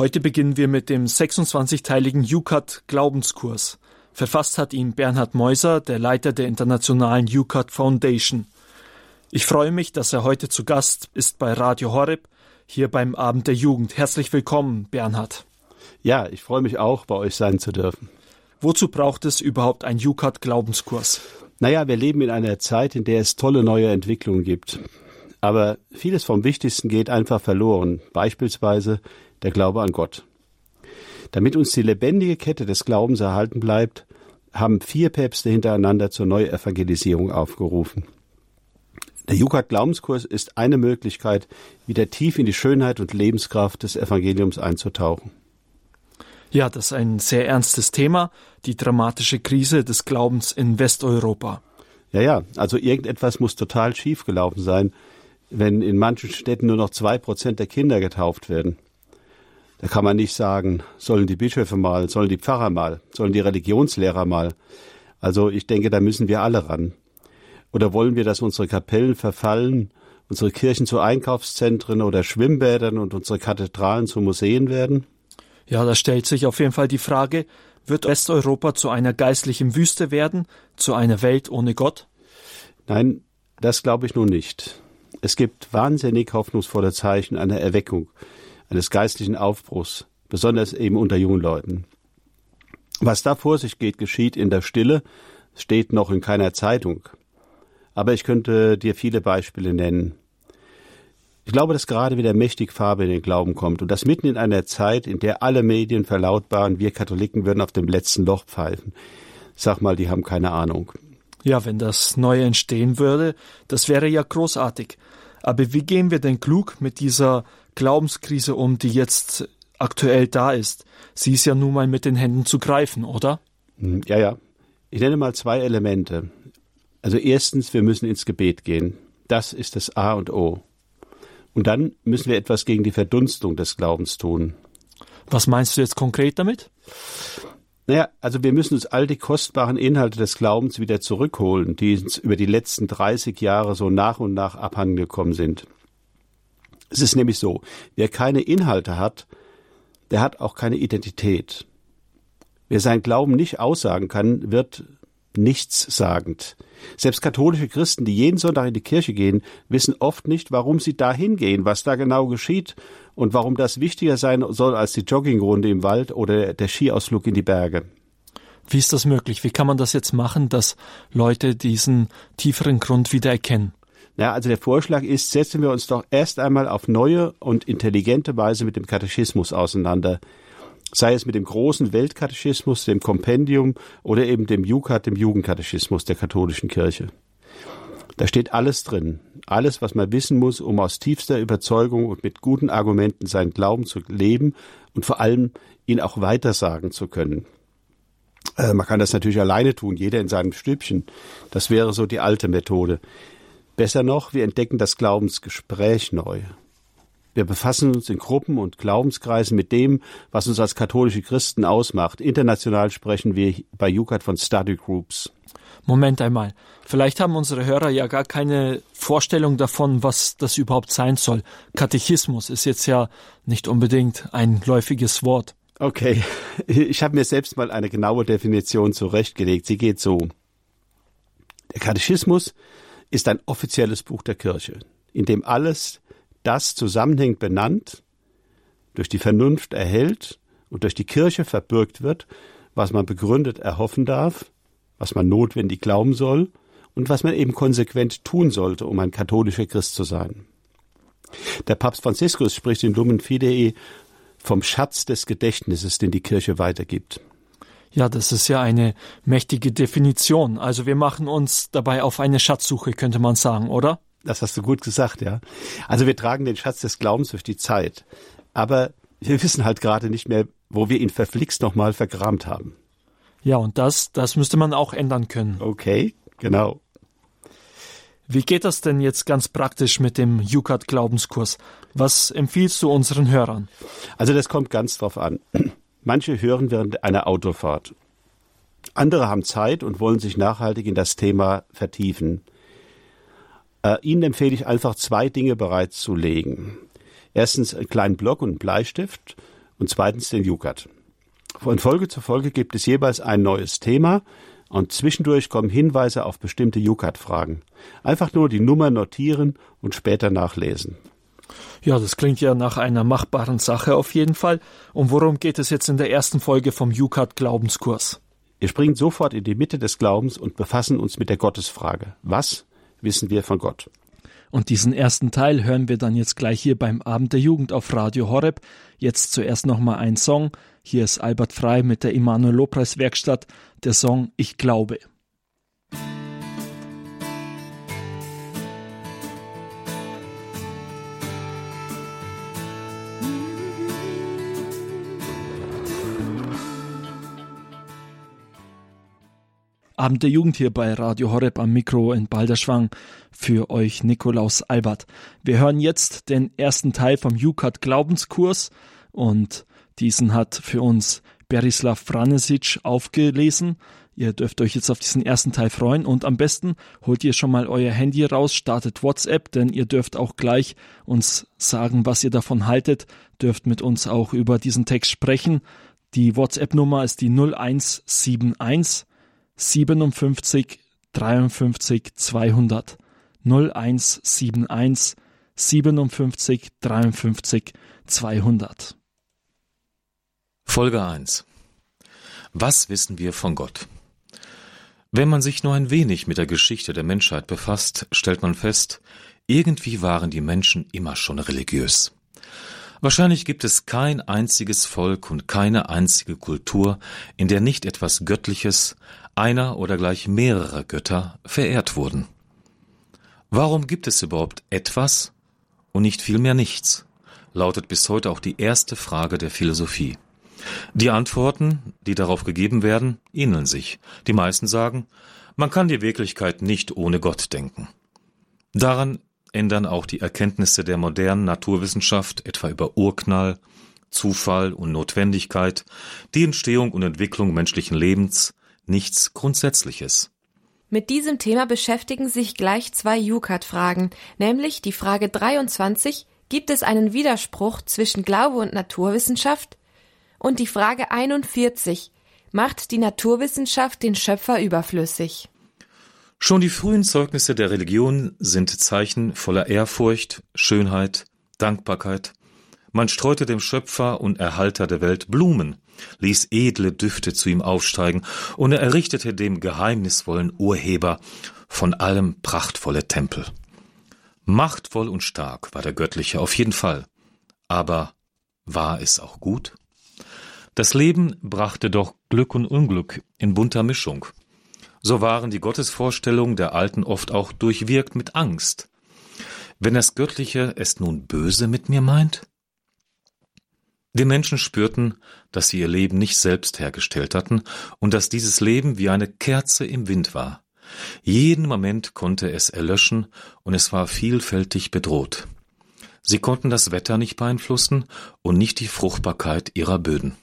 Heute beginnen wir mit dem 26-teiligen UCAT Glaubenskurs. Verfasst hat ihn Bernhard Meuser, der Leiter der internationalen UCAT Foundation. Ich freue mich, dass er heute zu Gast ist bei Radio Horeb, hier beim Abend der Jugend. Herzlich willkommen, Bernhard. Ja, ich freue mich auch, bei euch sein zu dürfen. Wozu braucht es überhaupt einen UCAT Glaubenskurs? Naja, wir leben in einer Zeit, in der es tolle neue Entwicklungen gibt. Aber vieles vom Wichtigsten geht einfach verloren. Beispielsweise der Glaube an Gott. Damit uns die lebendige Kette des Glaubens erhalten bleibt, haben vier Päpste hintereinander zur Neuevangelisierung aufgerufen. Der Jukat Glaubenskurs ist eine Möglichkeit, wieder tief in die Schönheit und Lebenskraft des Evangeliums einzutauchen. Ja, das ist ein sehr ernstes Thema, die dramatische Krise des Glaubens in Westeuropa. Ja, ja, also irgendetwas muss total schief gelaufen sein, wenn in manchen Städten nur noch zwei Prozent der Kinder getauft werden. Da kann man nicht sagen, sollen die Bischöfe mal, sollen die Pfarrer mal, sollen die Religionslehrer mal. Also ich denke, da müssen wir alle ran. Oder wollen wir, dass unsere Kapellen verfallen, unsere Kirchen zu Einkaufszentren oder Schwimmbädern und unsere Kathedralen zu Museen werden? Ja, da stellt sich auf jeden Fall die Frage, wird Westeuropa zu einer geistlichen Wüste werden, zu einer Welt ohne Gott? Nein, das glaube ich nun nicht. Es gibt wahnsinnig hoffnungsvolle Zeichen einer Erweckung eines geistlichen Aufbruchs, besonders eben unter jungen Leuten. Was da vor sich geht, geschieht in der Stille, steht noch in keiner Zeitung. Aber ich könnte dir viele Beispiele nennen. Ich glaube, dass gerade wieder mächtig Farbe in den Glauben kommt und das mitten in einer Zeit, in der alle Medien verlautbaren, wir Katholiken würden auf dem letzten Loch pfeifen. Sag mal, die haben keine Ahnung. Ja, wenn das Neue entstehen würde, das wäre ja großartig. Aber wie gehen wir denn klug mit dieser Glaubenskrise um, die jetzt aktuell da ist? Sie ist ja nun mal mit den Händen zu greifen, oder? Hm, ja, ja. Ich nenne mal zwei Elemente. Also erstens, wir müssen ins Gebet gehen. Das ist das A und O. Und dann müssen wir etwas gegen die Verdunstung des Glaubens tun. Was meinst du jetzt konkret damit? Naja, also wir müssen uns all die kostbaren Inhalte des Glaubens wieder zurückholen, die uns über die letzten 30 Jahre so nach und nach abhandengekommen sind. Es ist nämlich so, wer keine Inhalte hat, der hat auch keine Identität. Wer seinen Glauben nicht aussagen kann, wird nichtssagend. Selbst katholische Christen, die jeden Sonntag in die Kirche gehen, wissen oft nicht, warum sie da hingehen, was da genau geschieht und warum das wichtiger sein soll als die Joggingrunde im Wald oder der Skiausflug in die Berge. Wie ist das möglich? Wie kann man das jetzt machen, dass Leute diesen tieferen Grund wieder erkennen? Ja, also der Vorschlag ist, setzen wir uns doch erst einmal auf neue und intelligente Weise mit dem Katechismus auseinander sei es mit dem großen Weltkatechismus, dem Kompendium oder eben dem Jukat, dem Jugendkatechismus der katholischen Kirche. Da steht alles drin, alles, was man wissen muss, um aus tiefster Überzeugung und mit guten Argumenten seinen Glauben zu leben und vor allem ihn auch weitersagen zu können. Äh, man kann das natürlich alleine tun, jeder in seinem Stübchen. Das wäre so die alte Methode. Besser noch, wir entdecken das Glaubensgespräch neu. Wir befassen uns in Gruppen und Glaubenskreisen mit dem, was uns als katholische Christen ausmacht. International sprechen wir bei Jukat von Study Groups. Moment einmal. Vielleicht haben unsere Hörer ja gar keine Vorstellung davon, was das überhaupt sein soll. Katechismus ist jetzt ja nicht unbedingt ein läufiges Wort. Okay, ich habe mir selbst mal eine genaue Definition zurechtgelegt. Sie geht so. Der Katechismus ist ein offizielles Buch der Kirche, in dem alles das zusammenhängend benannt, durch die Vernunft erhält und durch die Kirche verbürgt wird, was man begründet erhoffen darf, was man notwendig glauben soll und was man eben konsequent tun sollte, um ein katholischer Christ zu sein. Der Papst Franziskus spricht in Lumen Fidei vom Schatz des Gedächtnisses, den die Kirche weitergibt. Ja, das ist ja eine mächtige Definition. Also wir machen uns dabei auf eine Schatzsuche, könnte man sagen, oder? Das hast du gut gesagt, ja. Also wir tragen den Schatz des Glaubens durch die Zeit. Aber wir wissen halt gerade nicht mehr, wo wir ihn verflixt nochmal vergramt haben. Ja, und das, das müsste man auch ändern können. Okay, genau. Wie geht das denn jetzt ganz praktisch mit dem Jukat Glaubenskurs? Was empfiehlst du unseren Hörern? Also das kommt ganz drauf an. Manche hören während einer Autofahrt. Andere haben Zeit und wollen sich nachhaltig in das Thema vertiefen. Äh, Ihnen empfehle ich einfach zwei Dinge bereitzulegen. Erstens einen kleinen Block und einen Bleistift und zweitens den Jukat. Von Folge zu Folge gibt es jeweils ein neues Thema und zwischendurch kommen Hinweise auf bestimmte Jukat-Fragen. Einfach nur die Nummer notieren und später nachlesen. Ja, das klingt ja nach einer machbaren Sache auf jeden Fall. Und worum geht es jetzt in der ersten Folge vom Jukat Glaubenskurs? Wir springen sofort in die Mitte des Glaubens und befassen uns mit der Gottesfrage. Was wissen wir von Gott? Und diesen ersten Teil hören wir dann jetzt gleich hier beim Abend der Jugend auf Radio Horeb. Jetzt zuerst nochmal ein Song. Hier ist Albert Frei mit der Immanuel Lobpreis Werkstatt. Der Song Ich glaube. Abend der Jugend hier bei Radio Horeb am Mikro in Balderschwang für euch Nikolaus Albert. Wir hören jetzt den ersten Teil vom Jukat Glaubenskurs und diesen hat für uns Berislav Franesic aufgelesen. Ihr dürft euch jetzt auf diesen ersten Teil freuen und am besten holt ihr schon mal euer Handy raus, startet WhatsApp, denn ihr dürft auch gleich uns sagen, was ihr davon haltet, dürft mit uns auch über diesen Text sprechen. Die WhatsApp-Nummer ist die 0171 57 53 200 0171 57 53 200. Folge 1 Was wissen wir von Gott? Wenn man sich nur ein wenig mit der Geschichte der Menschheit befasst, stellt man fest, irgendwie waren die Menschen immer schon religiös. Wahrscheinlich gibt es kein einziges Volk und keine einzige Kultur, in der nicht etwas Göttliches, einer oder gleich mehrere Götter verehrt wurden. Warum gibt es überhaupt etwas und nicht vielmehr nichts? lautet bis heute auch die erste Frage der Philosophie. Die Antworten, die darauf gegeben werden, ähneln sich. Die meisten sagen, man kann die Wirklichkeit nicht ohne Gott denken. Daran ändern auch die Erkenntnisse der modernen Naturwissenschaft, etwa über Urknall, Zufall und Notwendigkeit, die Entstehung und Entwicklung menschlichen Lebens, nichts Grundsätzliches. Mit diesem Thema beschäftigen sich gleich zwei Jukat-Fragen, nämlich die Frage 23, gibt es einen Widerspruch zwischen Glaube und Naturwissenschaft? Und die Frage 41, macht die Naturwissenschaft den Schöpfer überflüssig? Schon die frühen Zeugnisse der Religion sind Zeichen voller Ehrfurcht, Schönheit, Dankbarkeit. Man streute dem Schöpfer und Erhalter der Welt Blumen, ließ edle Düfte zu ihm aufsteigen und er errichtete dem geheimnisvollen Urheber von allem prachtvolle Tempel. Machtvoll und stark war der Göttliche auf jeden Fall. Aber war es auch gut? Das Leben brachte doch Glück und Unglück in bunter Mischung. So waren die Gottesvorstellungen der Alten oft auch durchwirkt mit Angst. Wenn das Göttliche es nun böse mit mir meint? Die Menschen spürten, dass sie ihr Leben nicht selbst hergestellt hatten und dass dieses Leben wie eine Kerze im Wind war. Jeden Moment konnte es erlöschen und es war vielfältig bedroht. Sie konnten das Wetter nicht beeinflussen und nicht die Fruchtbarkeit ihrer Böden.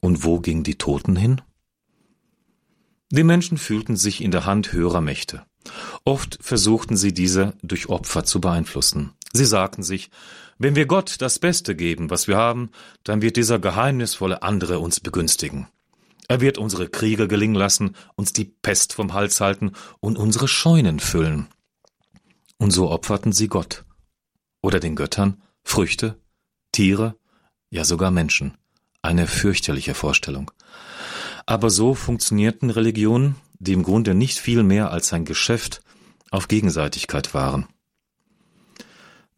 Und wo gingen die Toten hin? Die Menschen fühlten sich in der Hand höherer Mächte. Oft versuchten sie diese durch Opfer zu beeinflussen. Sie sagten sich, wenn wir Gott das Beste geben, was wir haben, dann wird dieser geheimnisvolle andere uns begünstigen. Er wird unsere Kriege gelingen lassen, uns die Pest vom Hals halten und unsere Scheunen füllen. Und so opferten sie Gott oder den Göttern Früchte, Tiere, ja sogar Menschen. Eine fürchterliche Vorstellung. Aber so funktionierten Religionen, die im Grunde nicht viel mehr als ein Geschäft auf Gegenseitigkeit waren.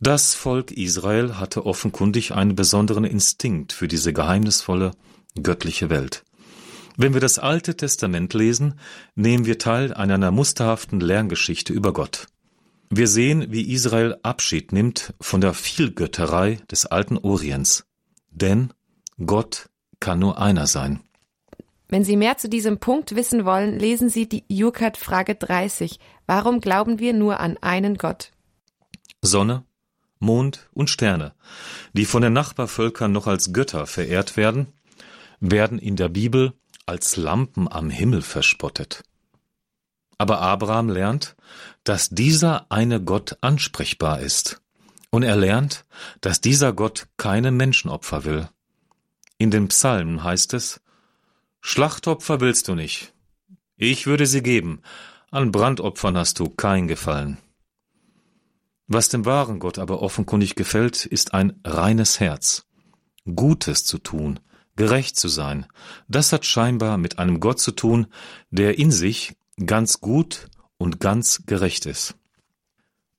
Das Volk Israel hatte offenkundig einen besonderen Instinkt für diese geheimnisvolle, göttliche Welt. Wenn wir das Alte Testament lesen, nehmen wir teil an einer musterhaften Lerngeschichte über Gott. Wir sehen, wie Israel Abschied nimmt von der Vielgötterei des alten Orients. Denn Gott kann nur einer sein. Wenn Sie mehr zu diesem Punkt wissen wollen, lesen Sie die Jukat Frage 30. Warum glauben wir nur an einen Gott? Sonne, Mond und Sterne, die von den Nachbarvölkern noch als Götter verehrt werden, werden in der Bibel als Lampen am Himmel verspottet. Aber Abraham lernt, dass dieser eine Gott ansprechbar ist. Und er lernt, dass dieser Gott keine Menschenopfer will. In den Psalmen heißt es, Schlachtopfer willst du nicht. Ich würde sie geben. An Brandopfern hast du kein Gefallen. Was dem wahren Gott aber offenkundig gefällt, ist ein reines Herz. Gutes zu tun, gerecht zu sein, das hat scheinbar mit einem Gott zu tun, der in sich ganz gut und ganz gerecht ist.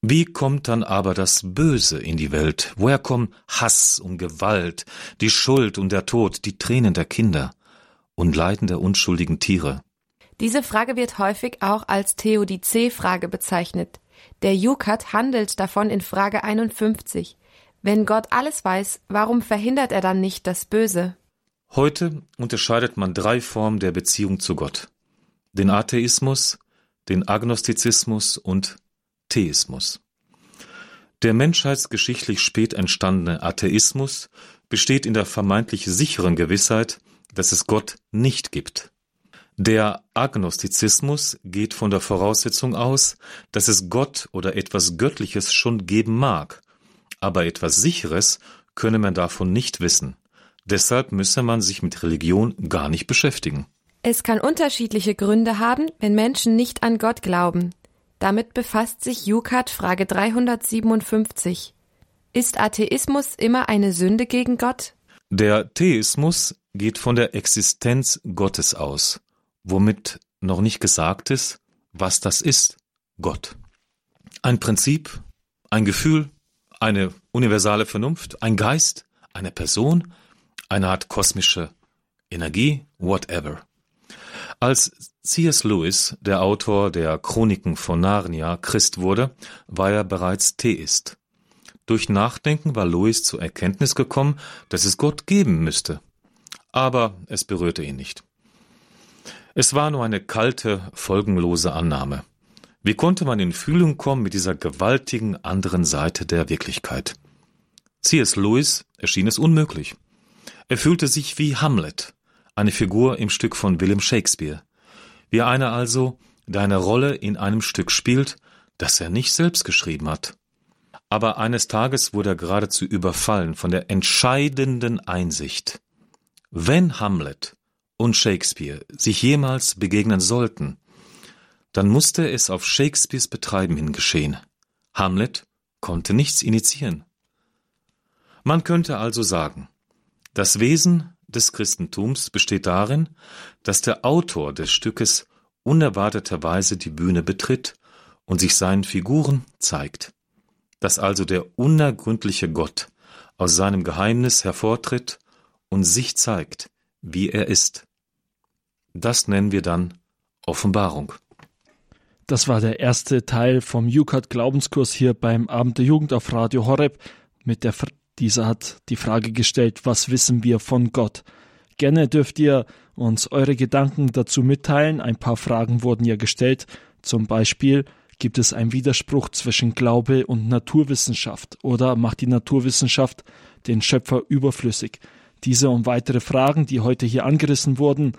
Wie kommt dann aber das Böse in die Welt? Woher kommen Hass und Gewalt, die Schuld und der Tod, die Tränen der Kinder und Leiden der unschuldigen Tiere? Diese Frage wird häufig auch als Theodizee-Frage bezeichnet. Der Jukat handelt davon in Frage 51. Wenn Gott alles weiß, warum verhindert er dann nicht das Böse? Heute unterscheidet man drei Formen der Beziehung zu Gott. Den Atheismus, den Agnostizismus und Theismus. Der menschheitsgeschichtlich spät entstandene Atheismus besteht in der vermeintlich sicheren Gewissheit, dass es Gott nicht gibt. Der Agnostizismus geht von der Voraussetzung aus, dass es Gott oder etwas Göttliches schon geben mag, aber etwas Sicheres könne man davon nicht wissen. Deshalb müsse man sich mit Religion gar nicht beschäftigen. Es kann unterschiedliche Gründe haben, wenn Menschen nicht an Gott glauben. Damit befasst sich Jukat Frage 357. Ist Atheismus immer eine Sünde gegen Gott? Der Theismus geht von der Existenz Gottes aus, womit noch nicht gesagt ist, was das ist, Gott. Ein Prinzip, ein Gefühl, eine universale Vernunft, ein Geist, eine Person, eine Art kosmische Energie, whatever. Als C.S. Lewis, der Autor der Chroniken von Narnia, Christ wurde, war er bereits Theist. Durch Nachdenken war Lewis zur Erkenntnis gekommen, dass es Gott geben müsste. Aber es berührte ihn nicht. Es war nur eine kalte, folgenlose Annahme. Wie konnte man in Fühlung kommen mit dieser gewaltigen anderen Seite der Wirklichkeit? C.S. Lewis erschien es unmöglich. Er fühlte sich wie Hamlet, eine Figur im Stück von William Shakespeare. Wie einer also, der eine Rolle in einem Stück spielt, das er nicht selbst geschrieben hat. Aber eines Tages wurde er geradezu überfallen von der entscheidenden Einsicht. Wenn Hamlet und Shakespeare sich jemals begegnen sollten, dann musste es auf Shakespeares Betreiben hin geschehen. Hamlet konnte nichts initiieren. Man könnte also sagen, das Wesen des Christentums besteht darin, dass der Autor des Stückes unerwarteterweise die Bühne betritt und sich seinen Figuren zeigt, dass also der unergründliche Gott aus seinem Geheimnis hervortritt und sich zeigt, wie er ist. Das nennen wir dann Offenbarung. Das war der erste Teil vom UCAT Glaubenskurs hier beim Abend der Jugend auf Radio Horeb mit der dieser hat die Frage gestellt, was wissen wir von Gott? Gerne dürft ihr uns eure Gedanken dazu mitteilen. Ein paar Fragen wurden ja gestellt. Zum Beispiel, gibt es einen Widerspruch zwischen Glaube und Naturwissenschaft oder macht die Naturwissenschaft den Schöpfer überflüssig? Diese und weitere Fragen, die heute hier angerissen wurden,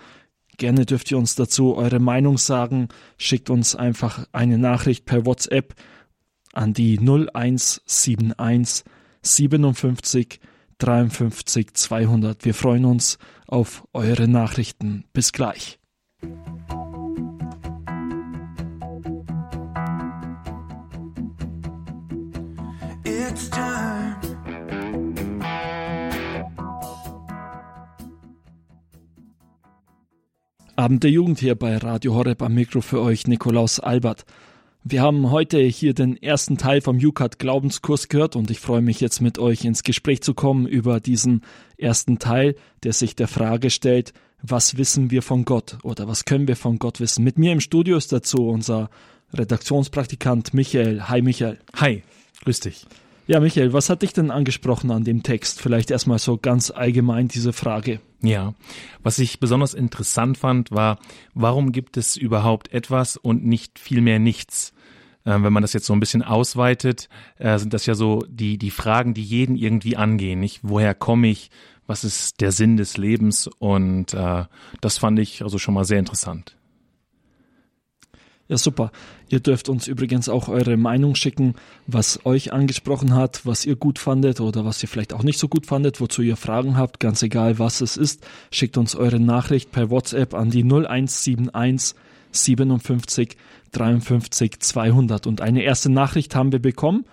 gerne dürft ihr uns dazu eure Meinung sagen. Schickt uns einfach eine Nachricht per WhatsApp an die 0171 57 53 200. Wir freuen uns auf eure Nachrichten. Bis gleich. It's time. Abend der Jugend hier bei Radio Horeb am Mikro für euch Nikolaus Albert. Wir haben heute hier den ersten Teil vom UCAT Glaubenskurs gehört und ich freue mich jetzt mit euch ins Gespräch zu kommen über diesen ersten Teil, der sich der Frage stellt, was wissen wir von Gott oder was können wir von Gott wissen? Mit mir im Studio ist dazu unser Redaktionspraktikant Michael. Hi Michael. Hi, grüß dich. Ja, Michael, was hat dich denn angesprochen an dem Text? Vielleicht erstmal so ganz allgemein diese Frage. Ja, was ich besonders interessant fand, war, warum gibt es überhaupt etwas und nicht viel mehr nichts? Äh, wenn man das jetzt so ein bisschen ausweitet, äh, sind das ja so die, die Fragen, die jeden irgendwie angehen. Nicht? Woher komme ich? Was ist der Sinn des Lebens? Und äh, das fand ich also schon mal sehr interessant. Ja, super. Ihr dürft uns übrigens auch eure Meinung schicken, was euch angesprochen hat, was ihr gut fandet oder was ihr vielleicht auch nicht so gut fandet, wozu ihr Fragen habt, ganz egal was es ist. Schickt uns eure Nachricht per WhatsApp an die 0171 57 53 200. Und eine erste Nachricht haben wir bekommen.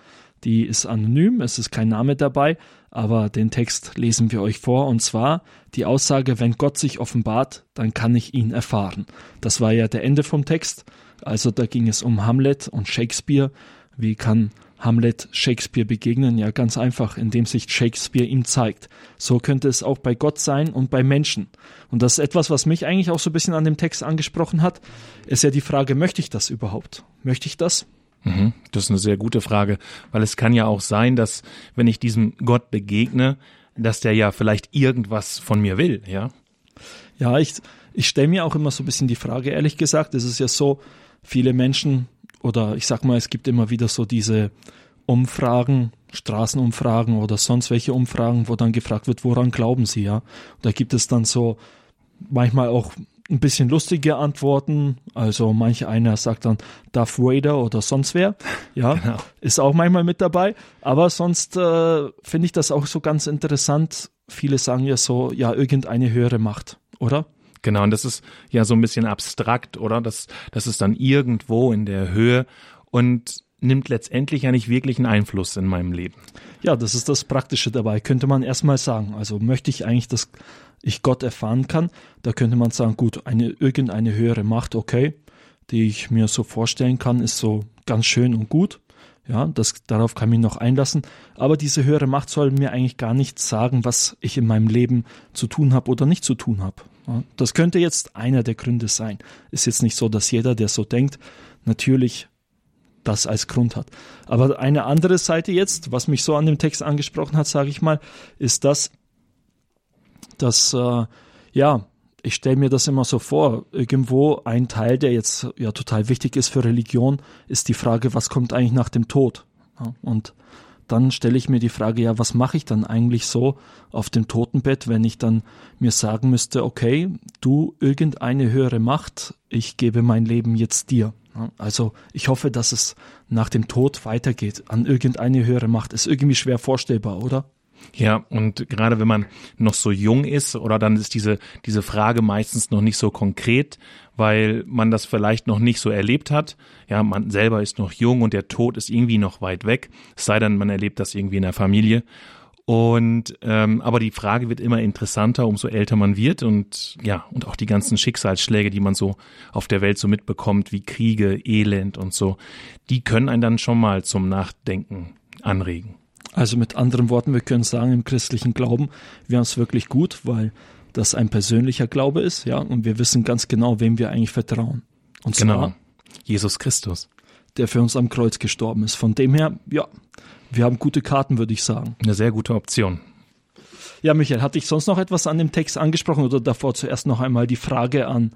Die ist anonym, es ist kein Name dabei, aber den Text lesen wir euch vor und zwar die Aussage, wenn Gott sich offenbart, dann kann ich ihn erfahren. Das war ja der Ende vom Text. Also da ging es um Hamlet und Shakespeare. Wie kann Hamlet Shakespeare begegnen? Ja, ganz einfach, indem sich Shakespeare ihm zeigt. So könnte es auch bei Gott sein und bei Menschen. Und das ist etwas, was mich eigentlich auch so ein bisschen an dem Text angesprochen hat, ist ja die Frage, möchte ich das überhaupt? Möchte ich das? Mhm, das ist eine sehr gute Frage, weil es kann ja auch sein, dass wenn ich diesem Gott begegne, dass der ja vielleicht irgendwas von mir will, ja? Ja, ich, ich stelle mir auch immer so ein bisschen die Frage, ehrlich gesagt, es ist ja so, viele Menschen oder ich sag mal, es gibt immer wieder so diese Umfragen, Straßenumfragen oder sonst welche Umfragen, wo dann gefragt wird, woran glauben Sie, ja? Und da gibt es dann so manchmal auch ein bisschen lustige Antworten. Also manch einer sagt dann Darth Vader oder sonst wer. Ja, genau. ist auch manchmal mit dabei. Aber sonst äh, finde ich das auch so ganz interessant. Viele sagen ja so, ja, irgendeine höhere Macht, oder? Genau, und das ist ja so ein bisschen abstrakt, oder? Das, das ist dann irgendwo in der Höhe und nimmt letztendlich ja nicht wirklich einen Einfluss in meinem Leben. Ja, das ist das Praktische dabei, könnte man erstmal sagen. Also möchte ich eigentlich, dass ich Gott erfahren kann, da könnte man sagen, gut, eine, irgendeine höhere Macht, okay, die ich mir so vorstellen kann, ist so ganz schön und gut. Ja, das, darauf kann ich mich noch einlassen. Aber diese höhere Macht soll mir eigentlich gar nicht sagen, was ich in meinem Leben zu tun habe oder nicht zu tun habe. Das könnte jetzt einer der Gründe sein. Ist jetzt nicht so, dass jeder, der so denkt, natürlich das als Grund hat. Aber eine andere Seite jetzt, was mich so an dem Text angesprochen hat, sage ich mal, ist das, dass äh, ja, ich stelle mir das immer so vor, irgendwo ein Teil, der jetzt ja total wichtig ist für Religion, ist die Frage, was kommt eigentlich nach dem Tod? Und dann stelle ich mir die Frage, ja, was mache ich dann eigentlich so auf dem Totenbett, wenn ich dann mir sagen müsste, okay, du irgendeine höhere Macht, ich gebe mein Leben jetzt dir. Also ich hoffe, dass es nach dem Tod weitergeht an irgendeine höhere Macht. Ist irgendwie schwer vorstellbar, oder? Ja, und gerade wenn man noch so jung ist oder dann ist diese, diese Frage meistens noch nicht so konkret, weil man das vielleicht noch nicht so erlebt hat. Ja, man selber ist noch jung und der Tod ist irgendwie noch weit weg. Es sei denn, man erlebt das irgendwie in der Familie. Und ähm, aber die Frage wird immer interessanter, umso älter man wird und ja und auch die ganzen Schicksalsschläge, die man so auf der Welt so mitbekommt, wie Kriege, Elend und so, die können einen dann schon mal zum Nachdenken anregen. Also mit anderen Worten, wir können sagen, im christlichen Glauben, wir haben es wirklich gut, weil das ein persönlicher Glaube ist, ja, und wir wissen ganz genau, wem wir eigentlich vertrauen. Und genau. zwar Jesus Christus. Der für uns am Kreuz gestorben ist. Von dem her, ja, wir haben gute Karten, würde ich sagen. Eine sehr gute Option. Ja, Michael, hatte ich sonst noch etwas an dem Text angesprochen oder davor zuerst noch einmal die Frage an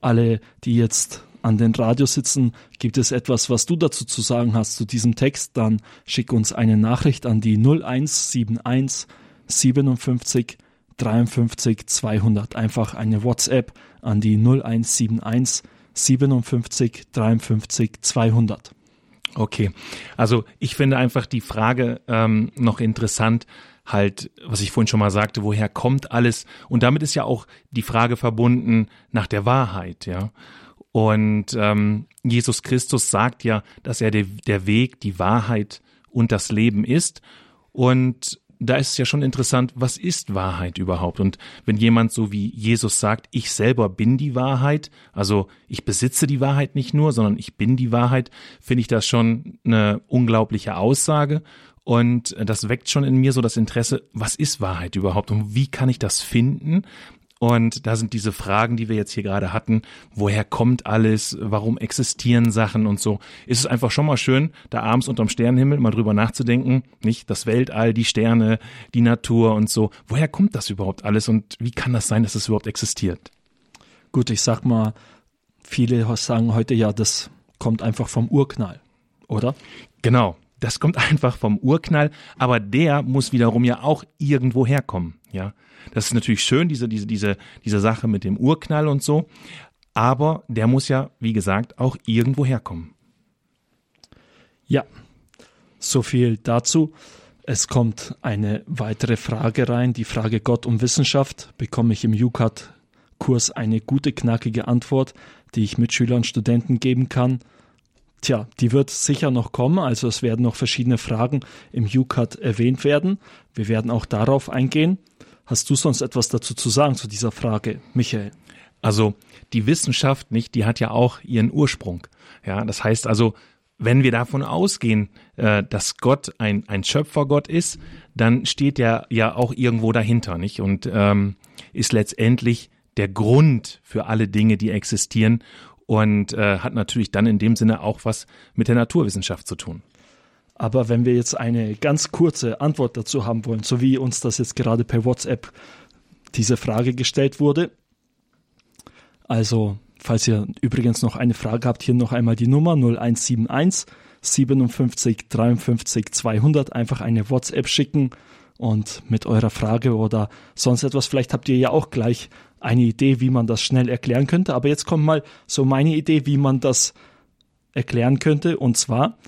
alle, die jetzt an den Radio sitzen, gibt es etwas, was du dazu zu sagen hast zu diesem Text, dann schick uns eine Nachricht an die 0171 57 53 200. Einfach eine WhatsApp an die 0171 57 53 200. Okay, also ich finde einfach die Frage ähm, noch interessant, halt, was ich vorhin schon mal sagte, woher kommt alles? Und damit ist ja auch die Frage verbunden nach der Wahrheit, ja. Und ähm, Jesus Christus sagt ja, dass er de, der Weg, die Wahrheit und das Leben ist. Und da ist es ja schon interessant, was ist Wahrheit überhaupt? Und wenn jemand so wie Jesus sagt, ich selber bin die Wahrheit, also ich besitze die Wahrheit nicht nur, sondern ich bin die Wahrheit, finde ich das schon eine unglaubliche Aussage. Und das weckt schon in mir so das Interesse, was ist Wahrheit überhaupt und wie kann ich das finden? Und da sind diese Fragen, die wir jetzt hier gerade hatten, woher kommt alles, warum existieren Sachen und so. Ist es einfach schon mal schön, da abends unterm Sternenhimmel mal drüber nachzudenken, nicht das Weltall, die Sterne, die Natur und so. Woher kommt das überhaupt alles und wie kann das sein, dass es überhaupt existiert? Gut, ich sag mal, viele sagen heute ja, das kommt einfach vom Urknall, oder? Genau. Das kommt einfach vom Urknall, aber der muss wiederum ja auch irgendwo herkommen, ja. Das ist natürlich schön, diese, diese, diese, diese Sache mit dem Urknall und so. Aber der muss ja, wie gesagt, auch irgendwo herkommen. Ja, so viel dazu. Es kommt eine weitere Frage rein, die Frage Gott und Wissenschaft. Bekomme ich im UCAT-Kurs eine gute, knackige Antwort, die ich Mitschülern und Studenten geben kann? Tja, die wird sicher noch kommen, also es werden noch verschiedene Fragen im UCAT erwähnt werden. Wir werden auch darauf eingehen. Hast du sonst etwas dazu zu sagen zu dieser Frage, Michael? Also die Wissenschaft nicht, die hat ja auch ihren Ursprung. Ja, das heißt also, wenn wir davon ausgehen, äh, dass Gott ein, ein Schöpfergott ist, dann steht er ja auch irgendwo dahinter, nicht? Und ähm, ist letztendlich der Grund für alle Dinge, die existieren und äh, hat natürlich dann in dem Sinne auch was mit der Naturwissenschaft zu tun. Aber wenn wir jetzt eine ganz kurze Antwort dazu haben wollen, so wie uns das jetzt gerade per WhatsApp diese Frage gestellt wurde, also Falls ihr übrigens noch eine Frage habt, hier noch einmal die Nummer 0171 57 53 200. Einfach eine WhatsApp schicken und mit eurer Frage oder sonst etwas. Vielleicht habt ihr ja auch gleich eine Idee, wie man das schnell erklären könnte. Aber jetzt kommt mal so meine Idee, wie man das erklären könnte. Und zwar,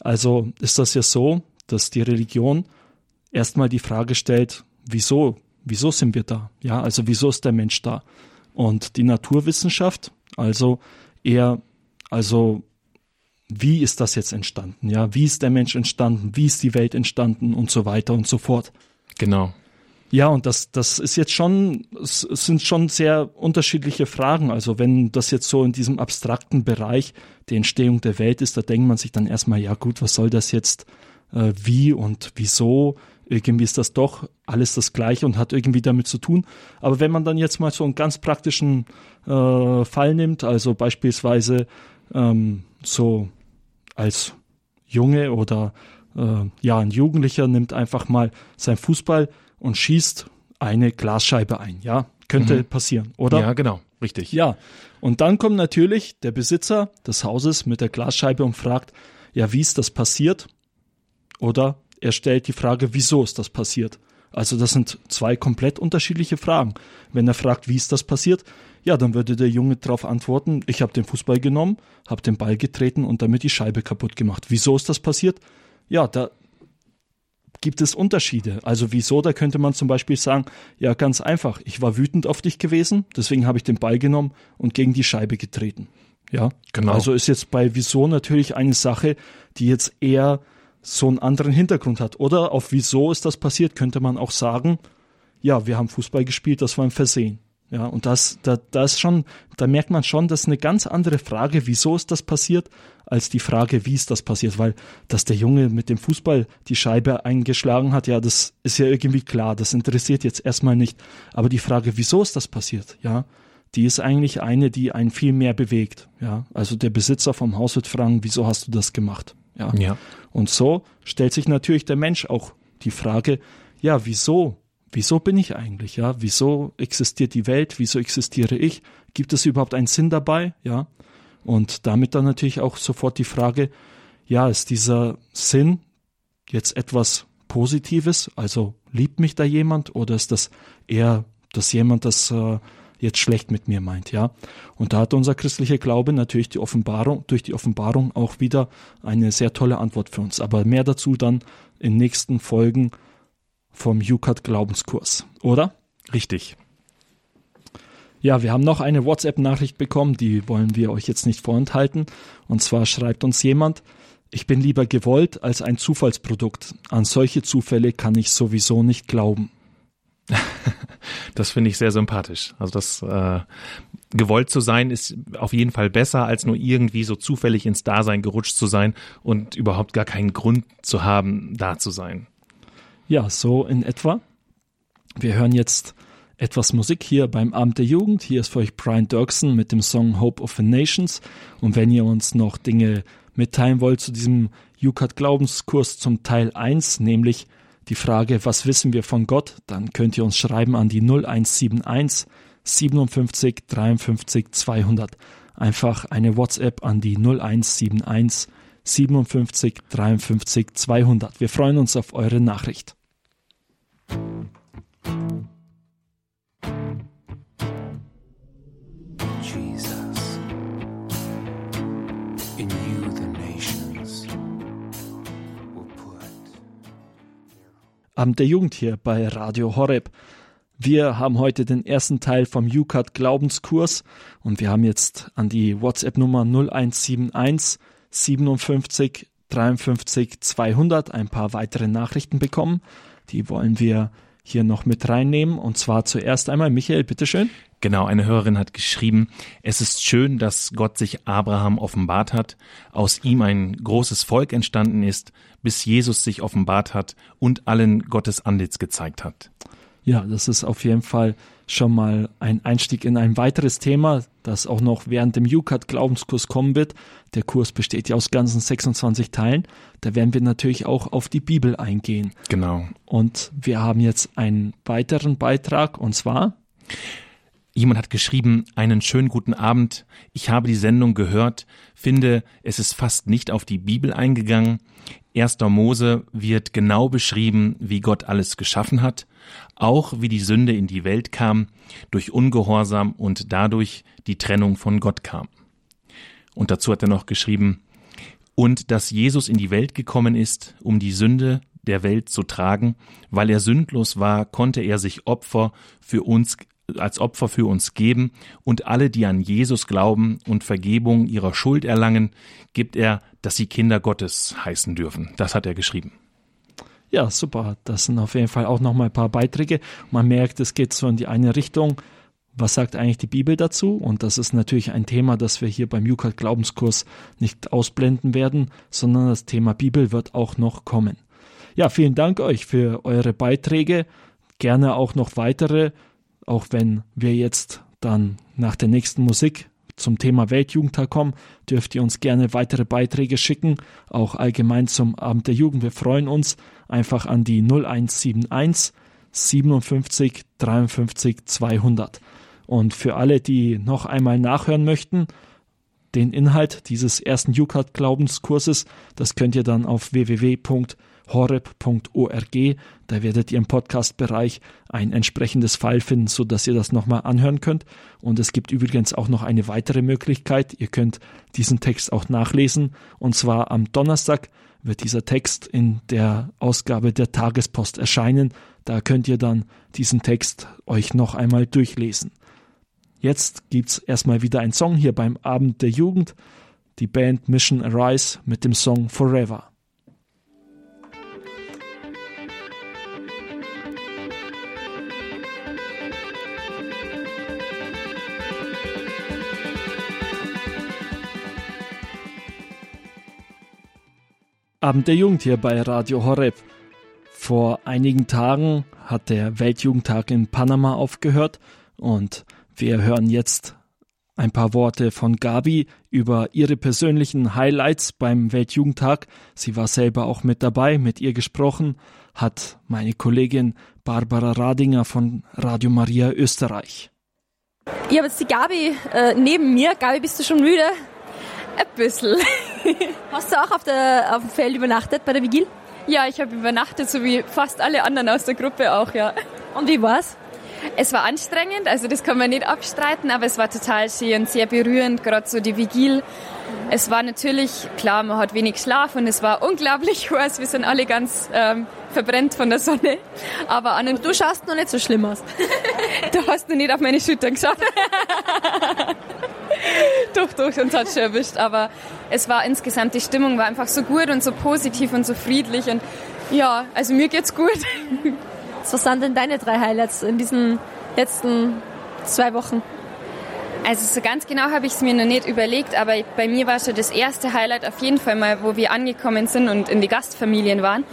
also ist das ja so, dass die Religion erstmal die Frage stellt, wieso, wieso sind wir da? Ja, also wieso ist der Mensch da? Und die Naturwissenschaft also eher, also wie ist das jetzt entstanden? Ja, wie ist der Mensch entstanden? Wie ist die Welt entstanden und so weiter und so fort. Genau. Ja, und das, das ist jetzt schon, es sind schon sehr unterschiedliche Fragen. Also wenn das jetzt so in diesem abstrakten Bereich die Entstehung der Welt ist, da denkt man sich dann erstmal, ja gut, was soll das jetzt, äh, wie und wieso? Irgendwie ist das doch alles das Gleiche und hat irgendwie damit zu tun. Aber wenn man dann jetzt mal so einen ganz praktischen äh, Fall nimmt, also beispielsweise ähm, so als Junge oder äh, ja ein Jugendlicher nimmt einfach mal sein Fußball und schießt eine Glasscheibe ein. Ja, könnte mhm. passieren, oder? Ja, genau, richtig. Ja, und dann kommt natürlich der Besitzer des Hauses mit der Glasscheibe und fragt, ja, wie ist das passiert? Oder er stellt die Frage, wieso ist das passiert? Also das sind zwei komplett unterschiedliche Fragen. Wenn er fragt, wie ist das passiert, ja, dann würde der Junge darauf antworten, ich habe den Fußball genommen, habe den Ball getreten und damit die Scheibe kaputt gemacht. Wieso ist das passiert? Ja, da gibt es Unterschiede. Also wieso, da könnte man zum Beispiel sagen, ja, ganz einfach, ich war wütend auf dich gewesen, deswegen habe ich den Ball genommen und gegen die Scheibe getreten. Ja, genau. Also ist jetzt bei wieso natürlich eine Sache, die jetzt eher so einen anderen Hintergrund hat. Oder auf wieso ist das passiert, könnte man auch sagen, ja, wir haben Fußball gespielt, das war ein Versehen. Ja, und das, da, da ist schon, da merkt man schon, das ist eine ganz andere Frage, wieso ist das passiert, als die Frage, wie ist das passiert, weil, dass der Junge mit dem Fußball die Scheibe eingeschlagen hat, ja, das ist ja irgendwie klar, das interessiert jetzt erstmal nicht. Aber die Frage, wieso ist das passiert, ja, die ist eigentlich eine, die einen viel mehr bewegt, ja. Also der Besitzer vom Haus wird fragen, wieso hast du das gemacht, ja. ja. Und so stellt sich natürlich der Mensch auch die Frage, ja, wieso wieso bin ich eigentlich, ja? Wieso existiert die Welt? Wieso existiere ich? Gibt es überhaupt einen Sinn dabei, ja? Und damit dann natürlich auch sofort die Frage, ja, ist dieser Sinn jetzt etwas Positives? Also liebt mich da jemand oder ist das eher, dass jemand das äh, jetzt schlecht mit mir meint, ja? Und da hat unser christlicher Glaube natürlich die Offenbarung, durch die Offenbarung auch wieder eine sehr tolle Antwort für uns. Aber mehr dazu dann in nächsten Folgen vom UCAT Glaubenskurs, oder? Richtig. Ja, wir haben noch eine WhatsApp-Nachricht bekommen, die wollen wir euch jetzt nicht vorenthalten. Und zwar schreibt uns jemand, ich bin lieber gewollt als ein Zufallsprodukt. An solche Zufälle kann ich sowieso nicht glauben. das finde ich sehr sympathisch. Also das äh, gewollt zu sein ist auf jeden Fall besser, als nur irgendwie so zufällig ins Dasein gerutscht zu sein und überhaupt gar keinen Grund zu haben, da zu sein. Ja, so in etwa. Wir hören jetzt etwas Musik hier beim Abend der Jugend. Hier ist für euch Brian Dirksen mit dem Song Hope of the Nations. Und wenn ihr uns noch Dinge mitteilen wollt zu diesem UCAT Glaubenskurs zum Teil 1, nämlich die Frage, was wissen wir von Gott, dann könnt ihr uns schreiben an die 0171 57 53 200. Einfach eine WhatsApp an die 0171 57 53 200. Wir freuen uns auf eure Nachricht. Abend der Jugend hier bei Radio Horeb. Wir haben heute den ersten Teil vom UCAT Glaubenskurs und wir haben jetzt an die WhatsApp-Nummer 0171 57 53 200 ein paar weitere Nachrichten bekommen. Die wollen wir hier noch mit reinnehmen. Und zwar zuerst einmal, Michael, bitteschön. Genau, eine Hörerin hat geschrieben, es ist schön, dass Gott sich Abraham offenbart hat, aus ihm ein großes Volk entstanden ist, bis Jesus sich offenbart hat und allen Gottes Antlitz gezeigt hat. Ja, das ist auf jeden Fall schon mal ein Einstieg in ein weiteres Thema, das auch noch während dem UCAT Glaubenskurs kommen wird. Der Kurs besteht ja aus ganzen 26 Teilen. Da werden wir natürlich auch auf die Bibel eingehen. Genau. Und wir haben jetzt einen weiteren Beitrag und zwar Jemand hat geschrieben, einen schönen guten Abend. Ich habe die Sendung gehört, finde, es ist fast nicht auf die Bibel eingegangen. Erster Mose wird genau beschrieben, wie Gott alles geschaffen hat, auch wie die Sünde in die Welt kam, durch Ungehorsam und dadurch die Trennung von Gott kam. Und dazu hat er noch geschrieben, und dass Jesus in die Welt gekommen ist, um die Sünde der Welt zu tragen, weil er sündlos war, konnte er sich Opfer für uns als Opfer für uns geben und alle, die an Jesus glauben und Vergebung ihrer Schuld erlangen, gibt er, dass sie Kinder Gottes heißen dürfen. Das hat er geschrieben. Ja, super. Das sind auf jeden Fall auch noch mal ein paar Beiträge. Man merkt, es geht so in die eine Richtung. Was sagt eigentlich die Bibel dazu? Und das ist natürlich ein Thema, das wir hier beim Jukat Glaubenskurs nicht ausblenden werden, sondern das Thema Bibel wird auch noch kommen. Ja, vielen Dank euch für eure Beiträge. Gerne auch noch weitere auch wenn wir jetzt dann nach der nächsten Musik zum Thema Weltjugendtag kommen, dürft ihr uns gerne weitere Beiträge schicken, auch allgemein zum Abend der Jugend. Wir freuen uns einfach an die 0171 57 53 200. Und für alle, die noch einmal nachhören möchten, den Inhalt dieses ersten Jukat Glaubenskurses, das könnt ihr dann auf www horeb.org. Da werdet ihr im Podcast-Bereich ein entsprechendes File finden, so dass ihr das nochmal anhören könnt. Und es gibt übrigens auch noch eine weitere Möglichkeit. Ihr könnt diesen Text auch nachlesen. Und zwar am Donnerstag wird dieser Text in der Ausgabe der Tagespost erscheinen. Da könnt ihr dann diesen Text euch noch einmal durchlesen. Jetzt gibt's erstmal wieder einen Song hier beim Abend der Jugend. Die Band Mission Arise mit dem Song Forever. Abend der Jugend hier bei Radio Horeb. Vor einigen Tagen hat der Weltjugendtag in Panama aufgehört und wir hören jetzt ein paar Worte von Gabi über ihre persönlichen Highlights beim Weltjugendtag. Sie war selber auch mit dabei, mit ihr gesprochen, hat meine Kollegin Barbara Radinger von Radio Maria Österreich. Ich habe jetzt die Gabi äh, neben mir. Gabi, bist du schon müde? Ein bisschen. Hast du auch auf, der, auf dem Feld übernachtet bei der Vigil? Ja, ich habe übernachtet, so wie fast alle anderen aus der Gruppe auch, ja. Und wie war's? Es war anstrengend, also das kann man nicht abstreiten, aber es war total schön und sehr berührend, gerade so die Vigil. Es war natürlich, klar, man hat wenig Schlaf und es war unglaublich heiß. Wir sind alle ganz ähm, verbrennt von der Sonne. Aber an und du schaust noch nicht so schlimm aus. du hast noch nicht auf meine Schultern geschaut. doch, doch, uns hat schon erwischt. Aber es war insgesamt, die Stimmung war einfach so gut und so positiv und so friedlich. Und ja, also mir geht's gut. Was sind denn deine drei Highlights in diesen letzten zwei Wochen? Also so ganz genau habe ich es mir noch nicht überlegt, aber bei mir war schon das erste Highlight auf jeden Fall mal, wo wir angekommen sind und in die Gastfamilien waren.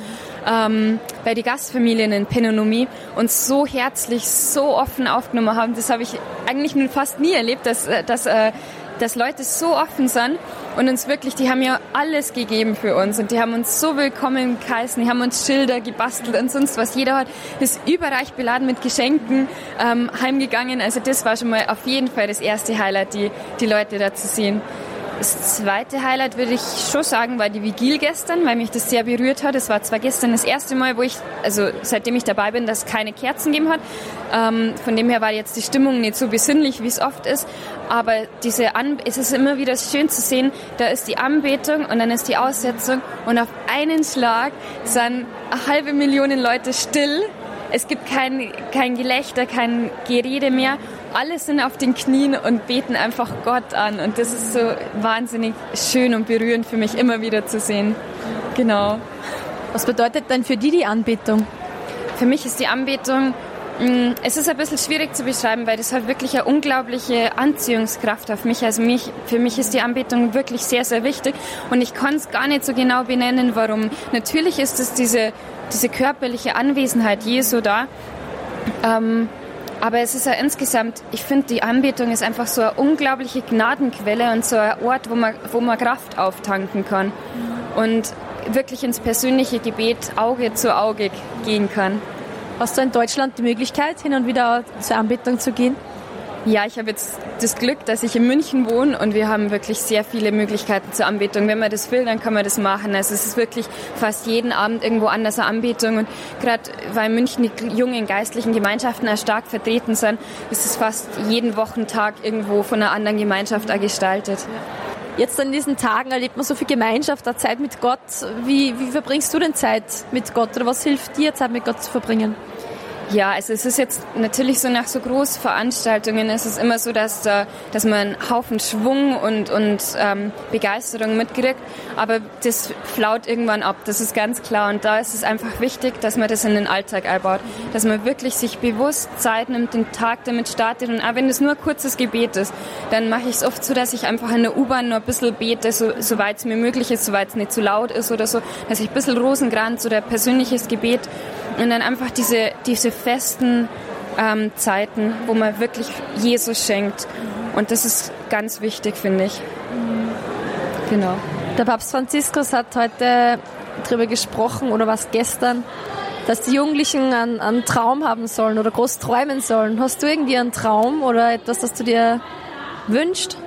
Ähm, bei den Gastfamilien in Penonomie uns so herzlich, so offen aufgenommen haben. Das habe ich eigentlich nun fast nie erlebt, dass, äh, dass äh, dass Leute so offen sind und uns wirklich, die haben ja alles gegeben für uns und die haben uns so willkommen geheißen, die haben uns Schilder gebastelt und sonst was. Jeder hat ist überreich beladen mit Geschenken ähm, heimgegangen. Also das war schon mal auf jeden Fall das erste Highlight, die, die Leute da zu sehen. Das zweite Highlight würde ich schon sagen, war die Vigil gestern, weil mich das sehr berührt hat. Es war zwar gestern das erste Mal, wo ich, also seitdem ich dabei bin, dass es keine Kerzen gegeben hat. Ähm, von dem her war jetzt die Stimmung nicht so besinnlich, wie es oft ist. Aber diese An es ist immer wieder schön zu sehen, da ist die Anbetung und dann ist die Aussetzung und auf einen Schlag sind eine halbe Million Leute still. Es gibt kein, kein Gelächter, kein Gerede mehr alle sind auf den Knien und beten einfach Gott an. Und das ist so wahnsinnig schön und berührend für mich immer wieder zu sehen. Genau. Was bedeutet denn für die die Anbetung? Für mich ist die Anbetung, mm, es ist ein bisschen schwierig zu beschreiben, weil das hat wirklich eine unglaubliche Anziehungskraft auf mich. Also mich, für mich ist die Anbetung wirklich sehr, sehr wichtig und ich kann es gar nicht so genau benennen, warum. Natürlich ist es diese, diese körperliche Anwesenheit Jesu da. Ähm, aber es ist ja insgesamt, ich finde, die Anbetung ist einfach so eine unglaubliche Gnadenquelle und so ein Ort, wo man, wo man Kraft auftanken kann und wirklich ins persönliche Gebet Auge zu Auge gehen kann. Hast du in Deutschland die Möglichkeit, hin und wieder zur Anbetung zu gehen? Ja, ich habe jetzt das Glück, dass ich in München wohne und wir haben wirklich sehr viele Möglichkeiten zur Anbetung. Wenn man das will, dann kann man das machen. Also es ist wirklich fast jeden Abend irgendwo anders eine Anbetung und gerade weil in München die jungen geistlichen Gemeinschaften auch stark vertreten sind, ist es fast jeden Wochentag irgendwo von einer anderen Gemeinschaft auch gestaltet. Jetzt an diesen Tagen erlebt man so viel Gemeinschaft, auch Zeit mit Gott. Wie, wie verbringst du denn Zeit mit Gott oder was hilft dir, Zeit mit Gott zu verbringen? Ja, also es ist jetzt natürlich so nach so Großveranstaltungen ist es immer so, dass, äh, dass man einen Haufen Schwung und, und ähm, Begeisterung mitkriegt, aber das flaut irgendwann ab, das ist ganz klar. Und da ist es einfach wichtig, dass man das in den Alltag einbaut, dass man wirklich sich bewusst Zeit nimmt, den Tag damit startet. Und auch wenn es nur ein kurzes Gebet ist, dann mache ich es oft so, dass ich einfach in der U-Bahn nur ein bisschen bete, so, soweit es mir möglich ist, soweit es nicht zu laut ist oder so, dass ich ein bisschen Rosenkranz oder persönliches Gebet und dann einfach diese, diese festen ähm, Zeiten, wo man wirklich Jesus schenkt. Und das ist ganz wichtig, finde ich. Genau. Der Papst Franziskus hat heute darüber gesprochen, oder was gestern, dass die Jugendlichen einen, einen Traum haben sollen oder groß träumen sollen. Hast du irgendwie einen Traum oder etwas, das du dir wünschst?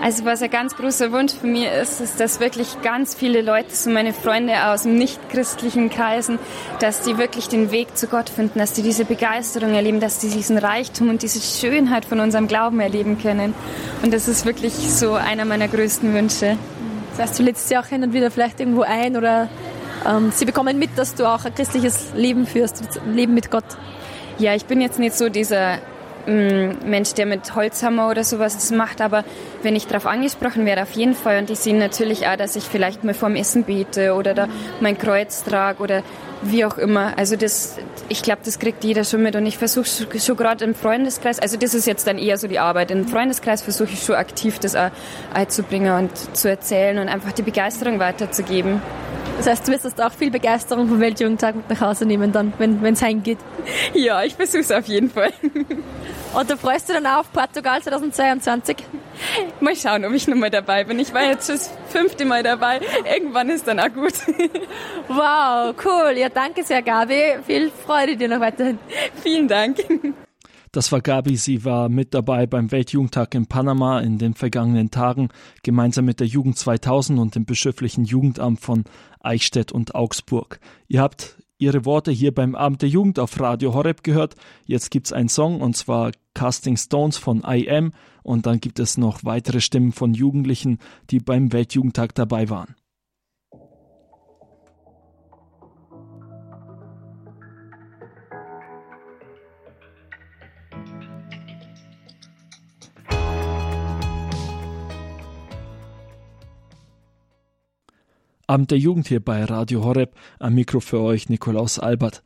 Also was ein ganz großer Wunsch von mir ist, ist, dass wirklich ganz viele Leute, so meine Freunde aus nicht-christlichen Kreisen, dass die wirklich den Weg zu Gott finden, dass die diese Begeisterung erleben, dass die diesen Reichtum und diese Schönheit von unserem Glauben erleben können. Und das ist wirklich so einer meiner größten Wünsche. Das heißt, du lädst sie auch hin und wieder vielleicht irgendwo ein oder ähm, sie bekommen mit, dass du auch ein christliches Leben führst, ein Leben mit Gott. Ja, ich bin jetzt nicht so dieser Mensch, der mit Holzhammer oder sowas das macht, aber wenn ich darauf angesprochen werde, auf jeden Fall. Und die sehen natürlich auch, dass ich vielleicht mal vorm Essen bete oder da mein Kreuz trage oder wie auch immer. Also das, ich glaube, das kriegt jeder schon mit und ich versuche schon gerade im Freundeskreis, also das ist jetzt dann eher so die Arbeit. Im Freundeskreis versuche ich schon aktiv das auch einzubringen und zu erzählen und einfach die Begeisterung weiterzugeben. Das heißt, du wirst auch viel Begeisterung vom Weltjugendtag mit nach Hause nehmen, dann, wenn es heimgeht. Ja, ich versuche es auf jeden Fall. Und du freust dich dann auch auf Portugal 2022? Mal schauen, ob ich nochmal dabei bin. Ich war jetzt schon das fünfte Mal dabei. Irgendwann ist dann auch gut. Wow, cool. Ja, danke sehr, Gabi. Viel Freude dir noch weiterhin. Vielen Dank. Das war Gabi. Sie war mit dabei beim Weltjugendtag in Panama in den vergangenen Tagen, gemeinsam mit der Jugend 2000 und dem bischöflichen Jugendamt von Eichstätt und Augsburg. Ihr habt ihre Worte hier beim Abend der Jugend auf Radio Horeb gehört. Jetzt gibt's einen Song und zwar Casting Stones von I Am und dann gibt es noch weitere Stimmen von Jugendlichen, die beim Weltjugendtag dabei waren. Abend der Jugend hier bei Radio Horeb. Am Mikro für euch Nikolaus Albert.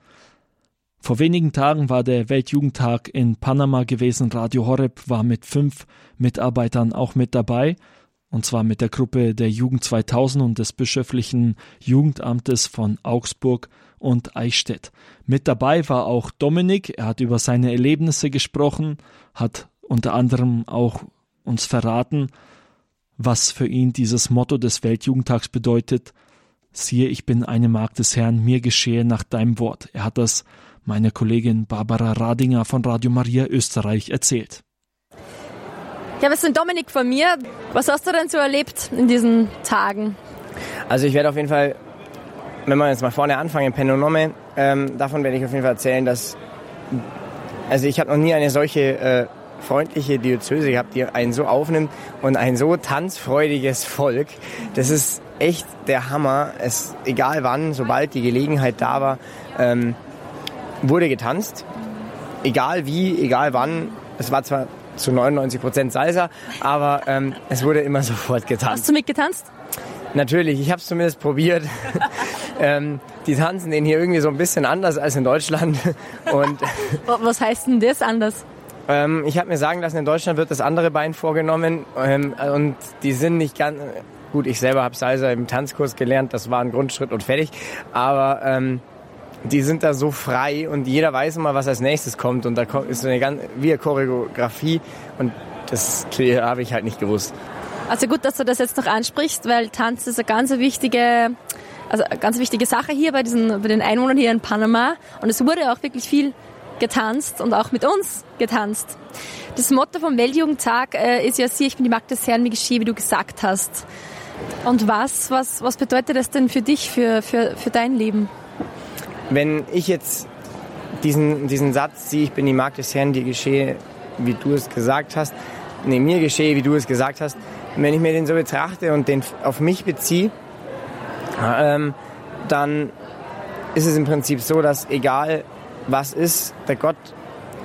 Vor wenigen Tagen war der Weltjugendtag in Panama gewesen. Radio Horeb war mit fünf Mitarbeitern auch mit dabei. Und zwar mit der Gruppe der Jugend 2000 und des bischöflichen Jugendamtes von Augsburg und Eichstätt. Mit dabei war auch Dominik. Er hat über seine Erlebnisse gesprochen, hat unter anderem auch uns verraten, was für ihn dieses Motto des Weltjugendtags bedeutet. Siehe, ich bin eine Magd des Herrn, mir geschehe nach deinem Wort. Er hat das meiner Kollegin Barbara Radinger von Radio Maria Österreich erzählt. Ja, was ist denn Dominik von mir? Was hast du denn so erlebt in diesen Tagen? Also ich werde auf jeden Fall, wenn wir jetzt mal vorne anfangen, in Penonome, ähm, davon werde ich auf jeden Fall erzählen, dass, also ich habe noch nie eine solche äh, freundliche Diözese gehabt, die einen so aufnimmt und ein so tanzfreudiges Volk. Das ist echt der Hammer. Es, egal wann, sobald die Gelegenheit da war, ähm, wurde getanzt. Egal wie, egal wann. Es war zwar zu 99 Prozent Salsa, aber ähm, es wurde immer sofort getanzt. Hast du mitgetanzt? Natürlich, ich habe es zumindest probiert. ähm, die tanzen den hier irgendwie so ein bisschen anders als in Deutschland. Und Was heißt denn das anders? Ähm, ich habe mir sagen lassen, in Deutschland wird das andere Bein vorgenommen ähm, und die sind nicht ganz gut. Ich selber habe Salsa im Tanzkurs gelernt, das war ein Grundschritt und fertig. Aber ähm, die sind da so frei und jeder weiß immer, was als nächstes kommt und da ist so eine ganz wie eine Choreografie und das habe ich halt nicht gewusst. Also gut, dass du das jetzt noch ansprichst, weil Tanz ist eine ganz wichtige, also ganz wichtige Sache hier bei, diesen, bei den Einwohnern hier in Panama. Und es wurde auch wirklich viel getanzt und auch mit uns getanzt. Das Motto vom Weltjugendtag äh, ist ja, sieh, ich bin die Magd des Herrn, mir geschehe, wie du gesagt hast. Und was, was, was bedeutet das denn für dich, für, für, für dein Leben? Wenn ich jetzt diesen, diesen Satz, sieh, ich bin die Magd des Herrn, dir geschehe, wie du es gesagt hast, nee, mir geschehe, wie du es gesagt hast, wenn ich mir den so betrachte und den auf mich beziehe, ähm, dann ist es im Prinzip so, dass egal was ist, der Gott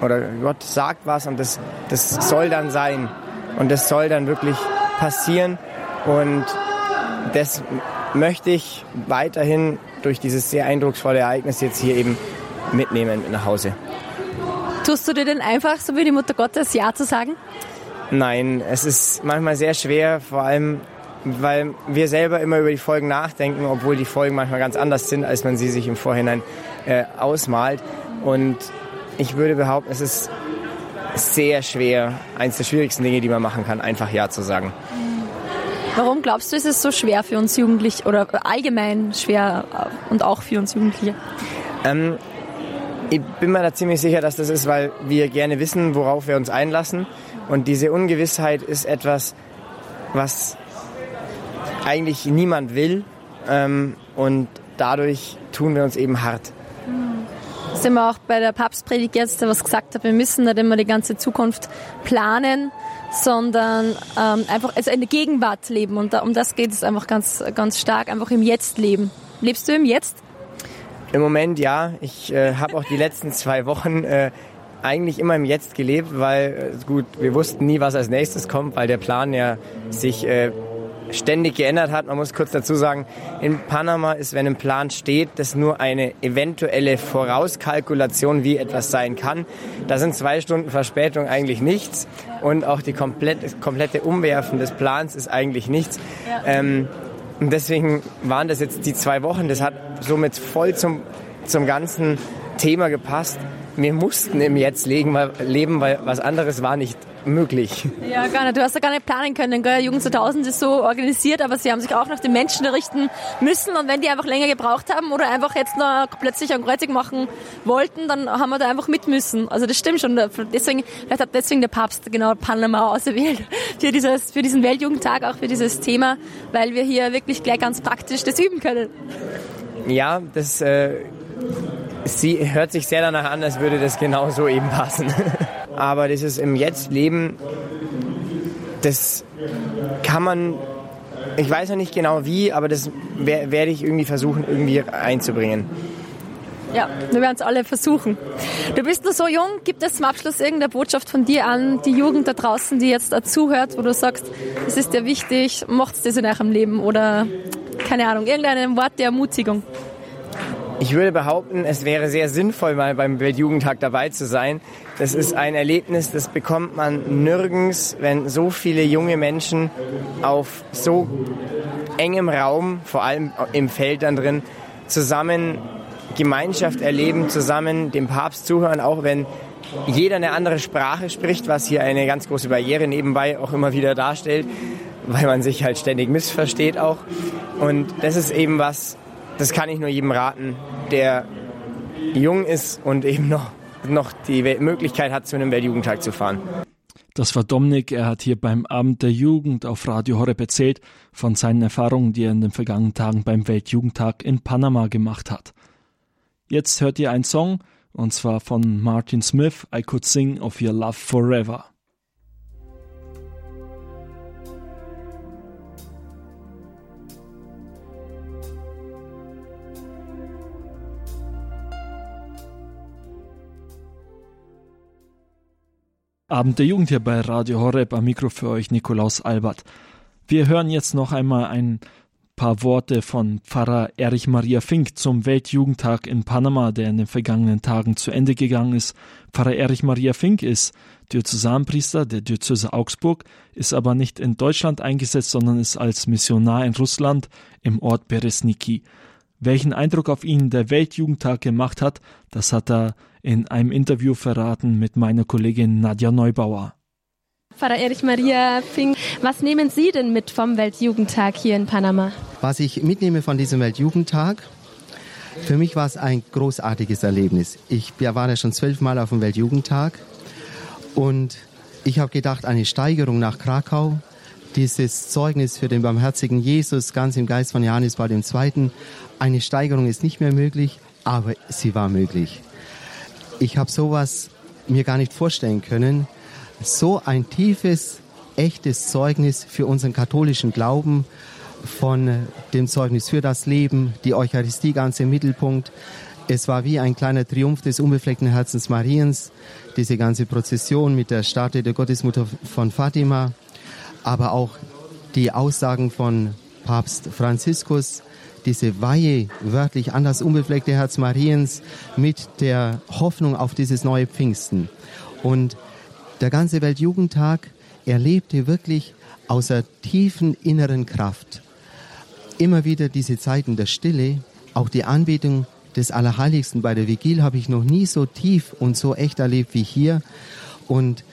oder Gott sagt was und das, das soll dann sein und das soll dann wirklich passieren und das möchte ich weiterhin durch dieses sehr eindrucksvolle Ereignis jetzt hier eben mitnehmen nach Hause. Tust du dir denn einfach, so wie die Mutter Gottes, Ja zu sagen? Nein, es ist manchmal sehr schwer, vor allem weil wir selber immer über die Folgen nachdenken, obwohl die Folgen manchmal ganz anders sind, als man sie sich im Vorhinein äh, ausmalt. Und ich würde behaupten, es ist sehr schwer, eines der schwierigsten Dinge, die man machen kann, einfach Ja zu sagen. Warum glaubst du, ist es so schwer für uns Jugendliche oder allgemein schwer äh, und auch für uns Jugendliche? Ähm, ich bin mir da ziemlich sicher, dass das ist, weil wir gerne wissen, worauf wir uns einlassen. Und diese Ungewissheit ist etwas, was eigentlich niemand will. Ähm, und dadurch tun wir uns eben hart. Sind wir auch bei der Papstpredigt jetzt, was gesagt hat, wir müssen nicht immer die ganze Zukunft planen, sondern ähm, einfach also in der Gegenwart leben. Und da, um das geht es einfach ganz, ganz stark, einfach im Jetzt leben. Lebst du im Jetzt? Im Moment ja. Ich äh, habe auch die letzten zwei Wochen äh, eigentlich immer im Jetzt gelebt, weil äh, gut, wir wussten nie, was als nächstes kommt, weil der Plan ja sich äh, ständig geändert hat. Man muss kurz dazu sagen, in Panama ist, wenn ein Plan steht, das nur eine eventuelle Vorauskalkulation, wie etwas sein kann. Da sind zwei Stunden Verspätung eigentlich nichts und auch die komplette, komplette Umwerfen des Plans ist eigentlich nichts. Ähm, und deswegen waren das jetzt die zwei Wochen. Das hat somit voll zum, zum ganzen Thema gepasst. Wir mussten im Jetzt leben, weil was anderes war nicht möglich. Ja, gar nicht. Du hast ja gar nicht planen können. Gell? Jugend 2000 ist so organisiert, aber sie haben sich auch nach den Menschen richten müssen. Und wenn die einfach länger gebraucht haben oder einfach jetzt noch plötzlich ein Kreuzig machen wollten, dann haben wir da einfach mit müssen. Also das stimmt schon. Deswegen, vielleicht hat deswegen der Papst genau Panama auserwählt für, dieses, für diesen Weltjugendtag, auch für dieses Thema, weil wir hier wirklich gleich ganz praktisch das üben können. Ja, das äh, sie hört sich sehr danach an, als würde das genau so eben passen. Aber dieses im Jetzt leben, das kann man, ich weiß noch nicht genau wie, aber das wer- werde ich irgendwie versuchen, irgendwie einzubringen. Ja, wir werden es alle versuchen. Du bist noch so jung. Gibt es zum Abschluss irgendeine Botschaft von dir an die Jugend da draußen, die jetzt dazuhört, wo du sagst, es ist dir wichtig, macht das in eurem Leben oder keine Ahnung, irgendein Wort der Ermutigung? Ich würde behaupten, es wäre sehr sinnvoll, mal beim Weltjugendtag dabei zu sein. Das ist ein Erlebnis, das bekommt man nirgends, wenn so viele junge Menschen auf so engem Raum, vor allem im Feld dann drin, zusammen Gemeinschaft erleben, zusammen dem Papst zuhören, auch wenn jeder eine andere Sprache spricht, was hier eine ganz große Barriere nebenbei auch immer wieder darstellt, weil man sich halt ständig missversteht auch. Und das ist eben was, das kann ich nur jedem raten, der jung ist und eben noch, noch die Möglichkeit hat, zu einem Weltjugendtag zu fahren. Das war Dominik. Er hat hier beim Abend der Jugend auf Radio Horeb erzählt von seinen Erfahrungen, die er in den vergangenen Tagen beim Weltjugendtag in Panama gemacht hat. Jetzt hört ihr einen Song, und zwar von Martin Smith, I Could Sing of Your Love Forever. Abend der Jugend hier bei Radio Horeb. Am Mikro für euch Nikolaus Albert. Wir hören jetzt noch einmal ein paar Worte von Pfarrer Erich Maria Fink zum Weltjugendtag in Panama, der in den vergangenen Tagen zu Ende gegangen ist. Pfarrer Erich Maria Fink ist Diözesanpriester der Diözese Augsburg, ist aber nicht in Deutschland eingesetzt, sondern ist als Missionar in Russland im Ort Beresniki. Welchen Eindruck auf ihn der Weltjugendtag gemacht hat, das hat er in einem Interview verraten mit meiner Kollegin Nadja Neubauer. Pfarrer Erich Maria Fink, was nehmen Sie denn mit vom Weltjugendtag hier in Panama? Was ich mitnehme von diesem Weltjugendtag, für mich war es ein großartiges Erlebnis. Ich war ja schon zwölfmal auf dem Weltjugendtag und ich habe gedacht, eine Steigerung nach Krakau, dieses Zeugnis für den barmherzigen Jesus, ganz im Geist von Johannes Paul II., eine Steigerung ist nicht mehr möglich, aber sie war möglich. Ich habe sowas mir gar nicht vorstellen können. So ein tiefes, echtes Zeugnis für unseren katholischen Glauben von dem Zeugnis für das Leben, die Eucharistie ganz im Mittelpunkt. Es war wie ein kleiner Triumph des unbefleckten Herzens Mariens, diese ganze Prozession mit der Statue der Gottesmutter von Fatima, aber auch die Aussagen von Papst Franziskus, diese Weihe wörtlich an das unbefleckte Herz Mariens mit der Hoffnung auf dieses neue Pfingsten. Und der ganze Weltjugendtag erlebte wirklich aus der tiefen inneren Kraft immer wieder diese Zeiten der Stille, auch die Anbetung des Allerheiligsten bei der Vigil habe ich noch nie so tief und so echt erlebt wie hier. Und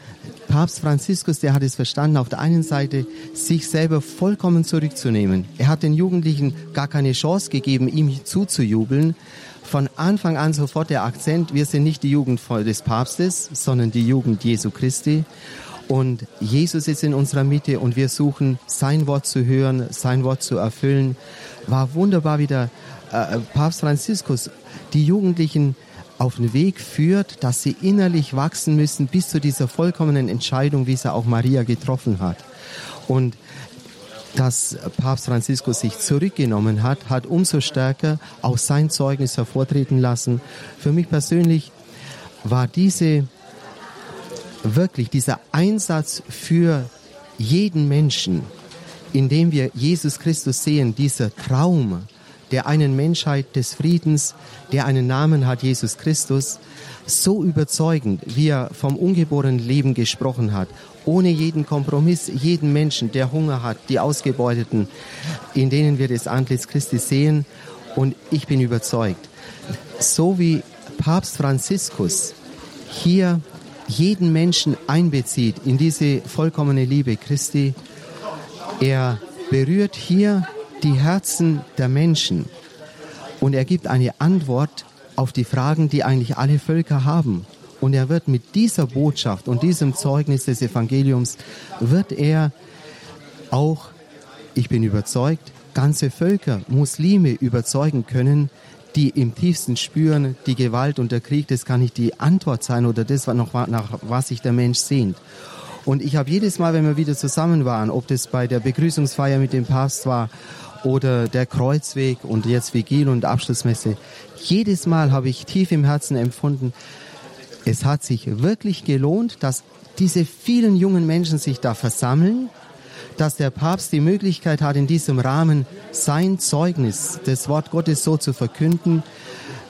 Papst Franziskus, der hat es verstanden, auf der einen Seite sich selber vollkommen zurückzunehmen. Er hat den Jugendlichen gar keine Chance gegeben, ihm zuzujubeln. Von Anfang an sofort der Akzent, wir sind nicht die Jugend des Papstes, sondern die Jugend Jesu Christi. Und Jesus ist in unserer Mitte und wir suchen sein Wort zu hören, sein Wort zu erfüllen. War wunderbar, wie der äh, Papst Franziskus die Jugendlichen auf den Weg führt, dass sie innerlich wachsen müssen bis zu dieser vollkommenen Entscheidung, wie es auch Maria getroffen hat. Und dass Papst Franziskus sich zurückgenommen hat, hat umso stärker auch sein Zeugnis hervortreten lassen. Für mich persönlich war diese wirklich dieser Einsatz für jeden Menschen, indem wir Jesus Christus sehen, dieser Traum, der einen Menschheit des Friedens, der einen Namen hat, Jesus Christus, so überzeugend, wie er vom ungeborenen Leben gesprochen hat, ohne jeden Kompromiss, jeden Menschen, der Hunger hat, die Ausgebeuteten, in denen wir das Antlitz Christi sehen. Und ich bin überzeugt, so wie Papst Franziskus hier jeden Menschen einbezieht in diese vollkommene Liebe Christi, er berührt hier die Herzen der Menschen und er gibt eine Antwort auf die Fragen, die eigentlich alle Völker haben. Und er wird mit dieser Botschaft und diesem Zeugnis des Evangeliums, wird er auch, ich bin überzeugt, ganze Völker, Muslime überzeugen können, die im tiefsten spüren, die Gewalt und der Krieg, das kann nicht die Antwort sein oder das, noch, nach was sich der Mensch sehnt. Und ich habe jedes Mal, wenn wir wieder zusammen waren, ob das bei der Begrüßungsfeier mit dem Papst war oder der Kreuzweg und jetzt Vigil und Abschlussmesse. Jedes Mal habe ich tief im Herzen empfunden, es hat sich wirklich gelohnt, dass diese vielen jungen Menschen sich da versammeln, dass der Papst die Möglichkeit hat, in diesem Rahmen sein Zeugnis, das Wort Gottes so zu verkünden.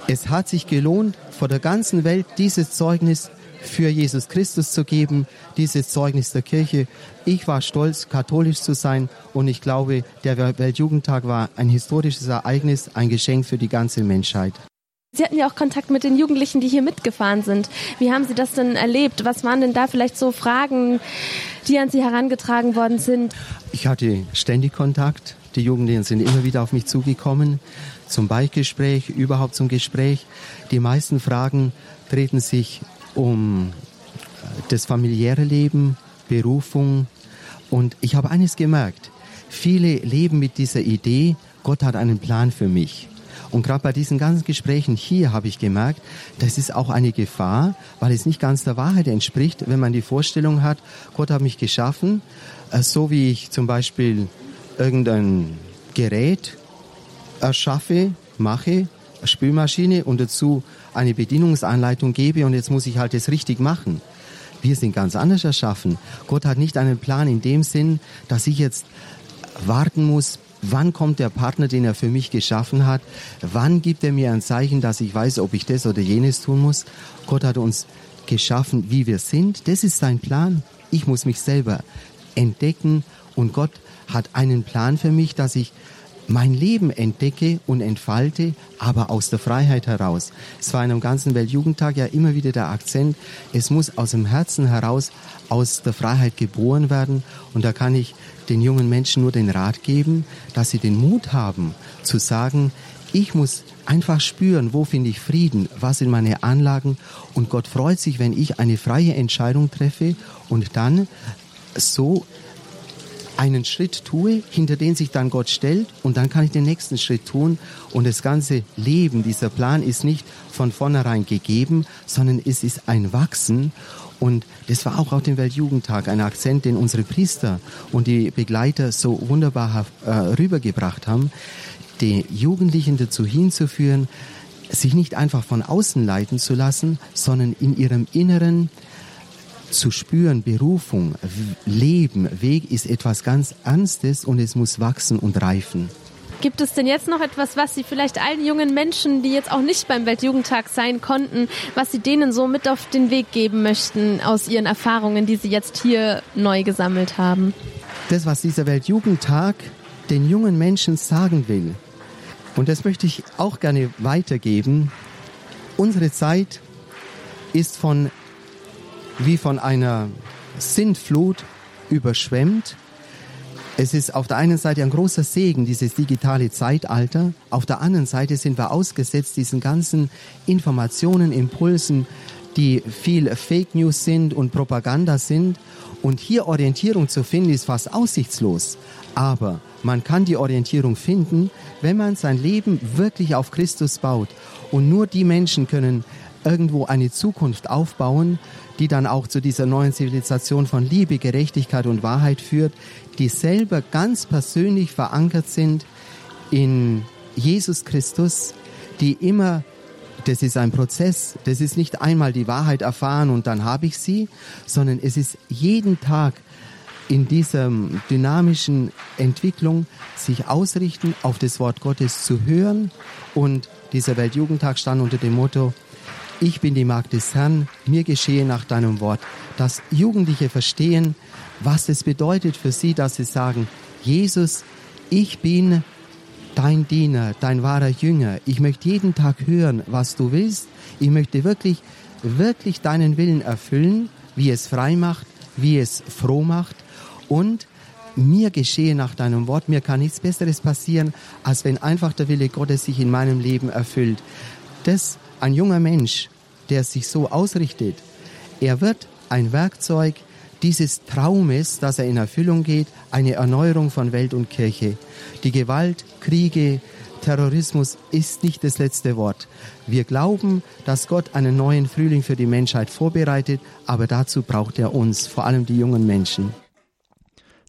Es hat sich gelohnt, vor der ganzen Welt dieses Zeugnis für Jesus Christus zu geben, dieses Zeugnis der Kirche. Ich war stolz, katholisch zu sein und ich glaube, der Weltjugendtag war ein historisches Ereignis, ein Geschenk für die ganze Menschheit. Sie hatten ja auch Kontakt mit den Jugendlichen, die hier mitgefahren sind. Wie haben Sie das denn erlebt? Was waren denn da vielleicht so Fragen, die an Sie herangetragen worden sind? Ich hatte ständig Kontakt. Die Jugendlichen sind immer wieder auf mich zugekommen, zum Beichtgespräch, überhaupt zum Gespräch. Die meisten Fragen treten sich um das familiäre Leben, Berufung. Und ich habe eines gemerkt. Viele leben mit dieser Idee, Gott hat einen Plan für mich. Und gerade bei diesen ganzen Gesprächen hier habe ich gemerkt, das ist auch eine Gefahr, weil es nicht ganz der Wahrheit entspricht, wenn man die Vorstellung hat, Gott hat mich geschaffen, äh, so wie ich zum Beispiel irgendein Gerät erschaffe, mache, Spülmaschine und dazu eine Bedienungsanleitung gebe und jetzt muss ich halt das richtig machen. Wir sind ganz anders erschaffen. Gott hat nicht einen Plan in dem Sinn, dass ich jetzt warten muss, wann kommt der Partner, den er für mich geschaffen hat, wann gibt er mir ein Zeichen, dass ich weiß, ob ich das oder jenes tun muss. Gott hat uns geschaffen, wie wir sind. Das ist sein Plan. Ich muss mich selber entdecken und Gott hat einen Plan für mich, dass ich mein Leben entdecke und entfalte, aber aus der Freiheit heraus. Es war in einem ganzen Weltjugendtag ja immer wieder der Akzent, es muss aus dem Herzen heraus, aus der Freiheit geboren werden. Und da kann ich den jungen Menschen nur den Rat geben, dass sie den Mut haben zu sagen, ich muss einfach spüren, wo finde ich Frieden, was sind meine Anlagen. Und Gott freut sich, wenn ich eine freie Entscheidung treffe und dann so einen Schritt tue, hinter den sich dann Gott stellt und dann kann ich den nächsten Schritt tun. Und das ganze Leben, dieser Plan ist nicht von vornherein gegeben, sondern es ist ein Wachsen. Und das war auch auf dem Weltjugendtag ein Akzent, den unsere Priester und die Begleiter so wunderbar äh, rübergebracht haben, die Jugendlichen dazu hinzuführen, sich nicht einfach von außen leiten zu lassen, sondern in ihrem Inneren zu spüren, Berufung, Leben, Weg ist etwas ganz Ernstes und es muss wachsen und reifen. Gibt es denn jetzt noch etwas, was Sie vielleicht allen jungen Menschen, die jetzt auch nicht beim Weltjugendtag sein konnten, was Sie denen so mit auf den Weg geben möchten aus Ihren Erfahrungen, die Sie jetzt hier neu gesammelt haben? Das, was dieser Weltjugendtag den jungen Menschen sagen will, und das möchte ich auch gerne weitergeben, unsere Zeit ist von wie von einer Sintflut überschwemmt. Es ist auf der einen Seite ein großer Segen, dieses digitale Zeitalter. Auf der anderen Seite sind wir ausgesetzt diesen ganzen Informationen, Impulsen, die viel Fake News sind und Propaganda sind. Und hier Orientierung zu finden, ist fast aussichtslos. Aber man kann die Orientierung finden, wenn man sein Leben wirklich auf Christus baut. Und nur die Menschen können irgendwo eine Zukunft aufbauen, die dann auch zu dieser neuen Zivilisation von Liebe, Gerechtigkeit und Wahrheit führt, die selber ganz persönlich verankert sind in Jesus Christus, die immer, das ist ein Prozess, das ist nicht einmal die Wahrheit erfahren und dann habe ich sie, sondern es ist jeden Tag in dieser dynamischen Entwicklung sich ausrichten, auf das Wort Gottes zu hören. Und dieser Weltjugendtag stand unter dem Motto, ich bin die Magd des Herrn, mir geschehe nach deinem Wort. Dass Jugendliche verstehen, was es bedeutet für sie, dass sie sagen, Jesus, ich bin dein Diener, dein wahrer Jünger. Ich möchte jeden Tag hören, was du willst. Ich möchte wirklich, wirklich deinen Willen erfüllen, wie es frei macht, wie es froh macht. Und mir geschehe nach deinem Wort. Mir kann nichts Besseres passieren, als wenn einfach der Wille Gottes sich in meinem Leben erfüllt. Das ein junger Mensch, der sich so ausrichtet, er wird ein Werkzeug dieses Traumes, dass er in Erfüllung geht, eine Erneuerung von Welt und Kirche. Die Gewalt, Kriege, Terrorismus ist nicht das letzte Wort. Wir glauben, dass Gott einen neuen Frühling für die Menschheit vorbereitet, aber dazu braucht er uns, vor allem die jungen Menschen.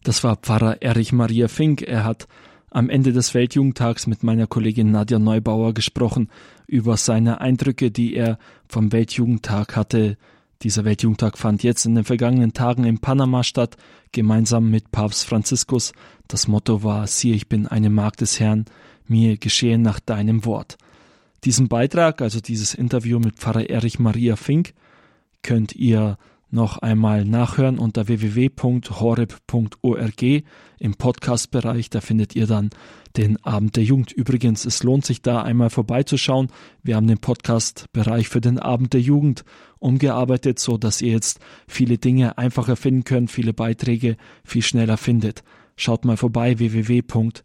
Das war Pfarrer Erich Maria Fink. Er hat am Ende des Weltjugendtags mit meiner Kollegin Nadja Neubauer gesprochen über seine Eindrücke, die er vom Weltjugendtag hatte. Dieser Weltjugendtag fand jetzt in den vergangenen Tagen in Panama statt, gemeinsam mit Papst Franziskus. Das Motto war, siehe, ich bin eine Magd des Herrn, mir geschehe nach deinem Wort. Diesen Beitrag, also dieses Interview mit Pfarrer Erich Maria Fink, könnt ihr noch einmal nachhören unter www.horeb.org im Podcast-Bereich. Da findet ihr dann den Abend der Jugend. Übrigens, es lohnt sich da einmal vorbeizuschauen. Wir haben den Podcast-Bereich für den Abend der Jugend umgearbeitet, so dass ihr jetzt viele Dinge einfacher finden könnt, viele Beiträge viel schneller findet. Schaut mal vorbei www.horeb.org.